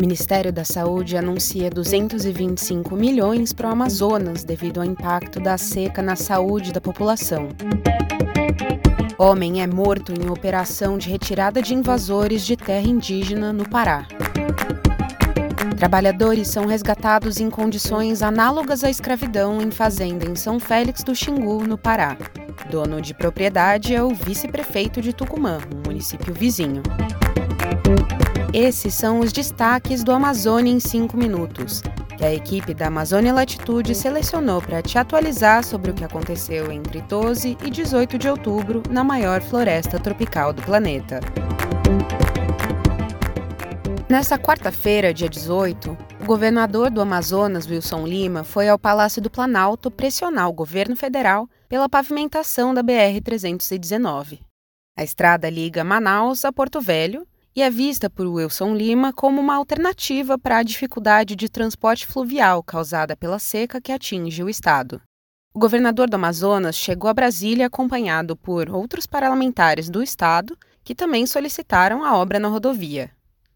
Ministério da Saúde anuncia 225 milhões para o Amazonas devido ao impacto da seca na saúde da população. Homem é morto em operação de retirada de invasores de terra indígena no Pará. Trabalhadores são resgatados em condições análogas à escravidão em fazenda em São Félix do Xingu, no Pará. Dono de propriedade é o vice-prefeito de Tucumã, um município vizinho. Esses são os destaques do Amazônia em 5 minutos, que a equipe da Amazônia Latitude selecionou para te atualizar sobre o que aconteceu entre 12 e 18 de outubro na maior floresta tropical do planeta. Nessa quarta-feira, dia 18, o governador do Amazonas, Wilson Lima, foi ao Palácio do Planalto pressionar o governo federal pela pavimentação da BR-319. A estrada liga Manaus a Porto Velho e é vista por Wilson Lima como uma alternativa para a dificuldade de transporte fluvial causada pela seca que atinge o estado. O governador do Amazonas chegou a Brasília acompanhado por outros parlamentares do estado que também solicitaram a obra na rodovia.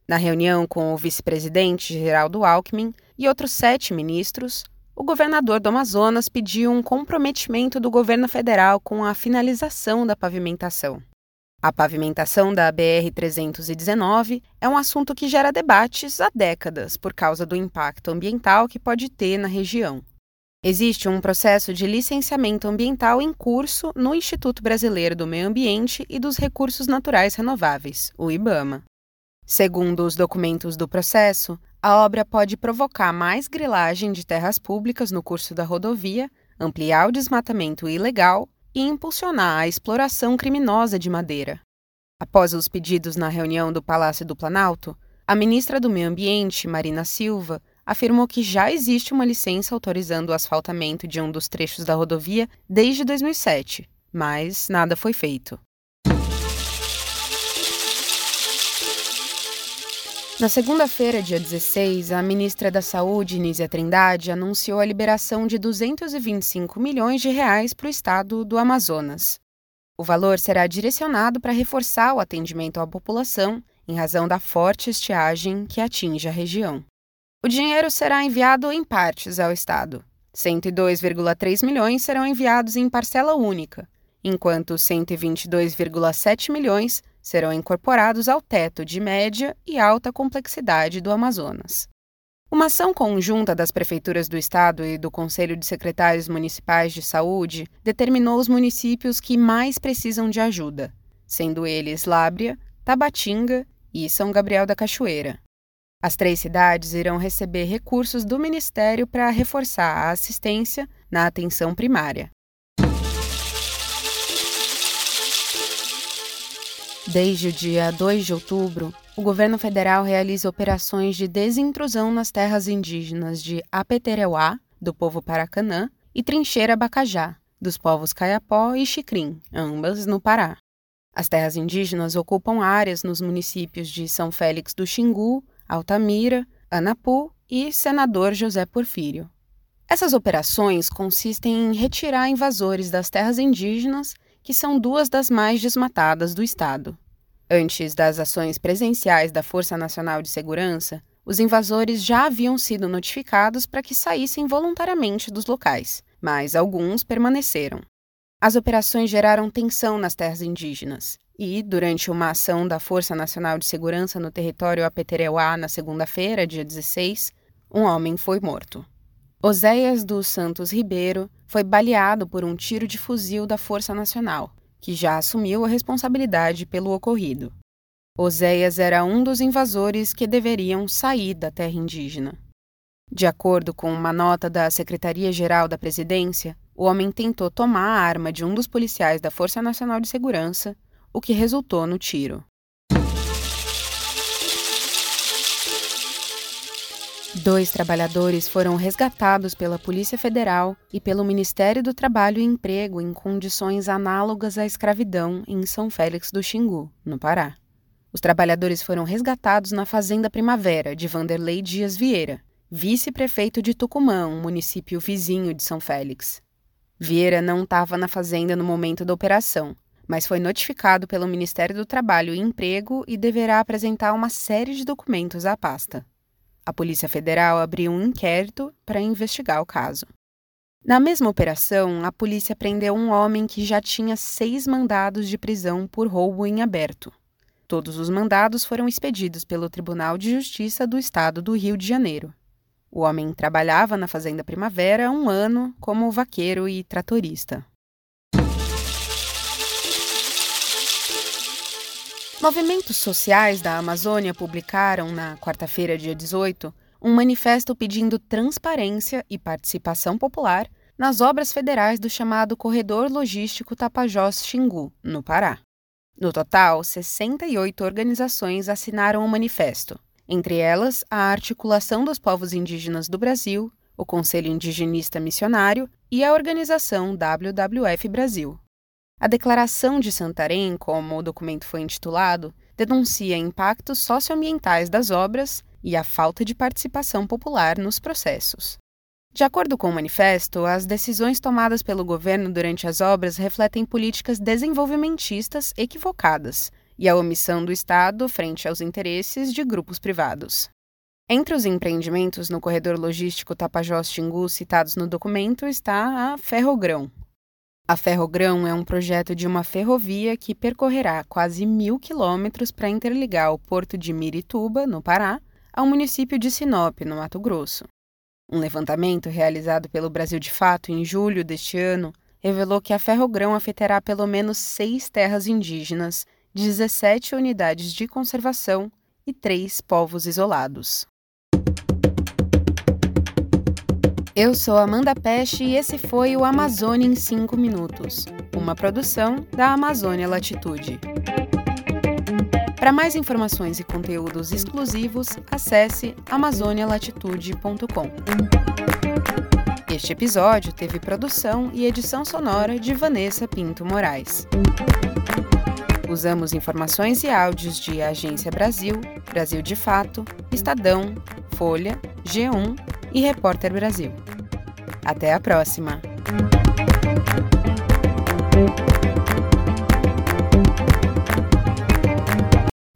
Na reunião com o vice-presidente Geraldo Alckmin e outros sete ministros, o governador do Amazonas pediu um comprometimento do governo federal com a finalização da pavimentação. A pavimentação da BR-319 é um assunto que gera debates há décadas por causa do impacto ambiental que pode ter na região. Existe um processo de licenciamento ambiental em curso no Instituto Brasileiro do Meio Ambiente e dos Recursos Naturais Renováveis, o IBAMA. Segundo os documentos do processo, a obra pode provocar mais grilagem de terras públicas no curso da rodovia, ampliar o desmatamento ilegal e impulsionar a exploração criminosa de madeira. Após os pedidos na reunião do Palácio do Planalto, a ministra do Meio Ambiente, Marina Silva, afirmou que já existe uma licença autorizando o asfaltamento de um dos trechos da rodovia desde 2007, mas nada foi feito. Na segunda-feira, dia 16, a ministra da Saúde, Nízia Trindade, anunciou a liberação de 225 milhões de reais para o estado do Amazonas. O valor será direcionado para reforçar o atendimento à população em razão da forte estiagem que atinge a região. O dinheiro será enviado em partes ao estado. 102,3 milhões serão enviados em parcela única, enquanto 122,7 milhões serão incorporados ao teto de média e alta complexidade do Amazonas. Uma ação conjunta das prefeituras do estado e do Conselho de Secretários Municipais de Saúde determinou os municípios que mais precisam de ajuda, sendo eles Lábria, Tabatinga e São Gabriel da Cachoeira. As três cidades irão receber recursos do Ministério para reforçar a assistência na atenção primária. Desde o dia 2 de outubro, o governo federal realiza operações de desintrusão nas terras indígenas de Apetereuá, do povo Paracanã, e Trincheira Bacajá, dos povos Caiapó e Xicrim, ambas no Pará. As terras indígenas ocupam áreas nos municípios de São Félix do Xingu, Altamira, Anapu e Senador José Porfírio. Essas operações consistem em retirar invasores das terras indígenas que são duas das mais desmatadas do estado. Antes das ações presenciais da Força Nacional de Segurança, os invasores já haviam sido notificados para que saíssem voluntariamente dos locais, mas alguns permaneceram. As operações geraram tensão nas terras indígenas e, durante uma ação da Força Nacional de Segurança no território Apetereuá na segunda-feira, dia 16, um homem foi morto. Oséias dos Santos Ribeiro foi baleado por um tiro de fuzil da Força Nacional, que já assumiu a responsabilidade pelo ocorrido. Oséias era um dos invasores que deveriam sair da terra indígena. De acordo com uma nota da Secretaria-Geral da Presidência, o homem tentou tomar a arma de um dos policiais da Força Nacional de Segurança, o que resultou no tiro. Dois trabalhadores foram resgatados pela Polícia Federal e pelo Ministério do Trabalho e Emprego em condições análogas à escravidão em São Félix do Xingu, no Pará. Os trabalhadores foram resgatados na Fazenda Primavera de Vanderlei Dias Vieira, vice-prefeito de Tucumã, um município vizinho de São Félix. Vieira não estava na fazenda no momento da operação, mas foi notificado pelo Ministério do Trabalho e Emprego e deverá apresentar uma série de documentos à pasta. A Polícia Federal abriu um inquérito para investigar o caso. Na mesma operação, a polícia prendeu um homem que já tinha seis mandados de prisão por roubo em aberto. Todos os mandados foram expedidos pelo Tribunal de Justiça do Estado do Rio de Janeiro. O homem trabalhava na Fazenda Primavera há um ano como vaqueiro e tratorista. Movimentos sociais da Amazônia publicaram, na quarta-feira, dia 18, um manifesto pedindo transparência e participação popular nas obras federais do chamado Corredor Logístico Tapajós-Xingu, no Pará. No total, 68 organizações assinaram o manifesto, entre elas a Articulação dos Povos Indígenas do Brasil, o Conselho Indigenista Missionário e a organização WWF Brasil. A Declaração de Santarém, como o documento foi intitulado, denuncia impactos socioambientais das obras e a falta de participação popular nos processos. De acordo com o manifesto, as decisões tomadas pelo governo durante as obras refletem políticas desenvolvimentistas equivocadas e a omissão do Estado frente aos interesses de grupos privados. Entre os empreendimentos no corredor logístico Tapajós-Xingu citados no documento está a Ferrogrão. A Ferrogrão é um projeto de uma ferrovia que percorrerá quase mil quilômetros para interligar o porto de Mirituba, no Pará, ao município de Sinop, no Mato Grosso. Um levantamento realizado pelo Brasil de Fato em julho deste ano revelou que a Ferrogrão afetará pelo menos seis terras indígenas, 17 unidades de conservação e três povos isolados. Eu sou Amanda Peste e esse foi o Amazônia em 5 Minutos, uma produção da Amazônia Latitude. Para mais informações e conteúdos exclusivos, acesse amazonialatitude.com. Este episódio teve produção e edição sonora de Vanessa Pinto Moraes. Usamos informações e áudios de Agência Brasil, Brasil de Fato, Estadão, Folha, G1 e Repórter Brasil. Até a próxima!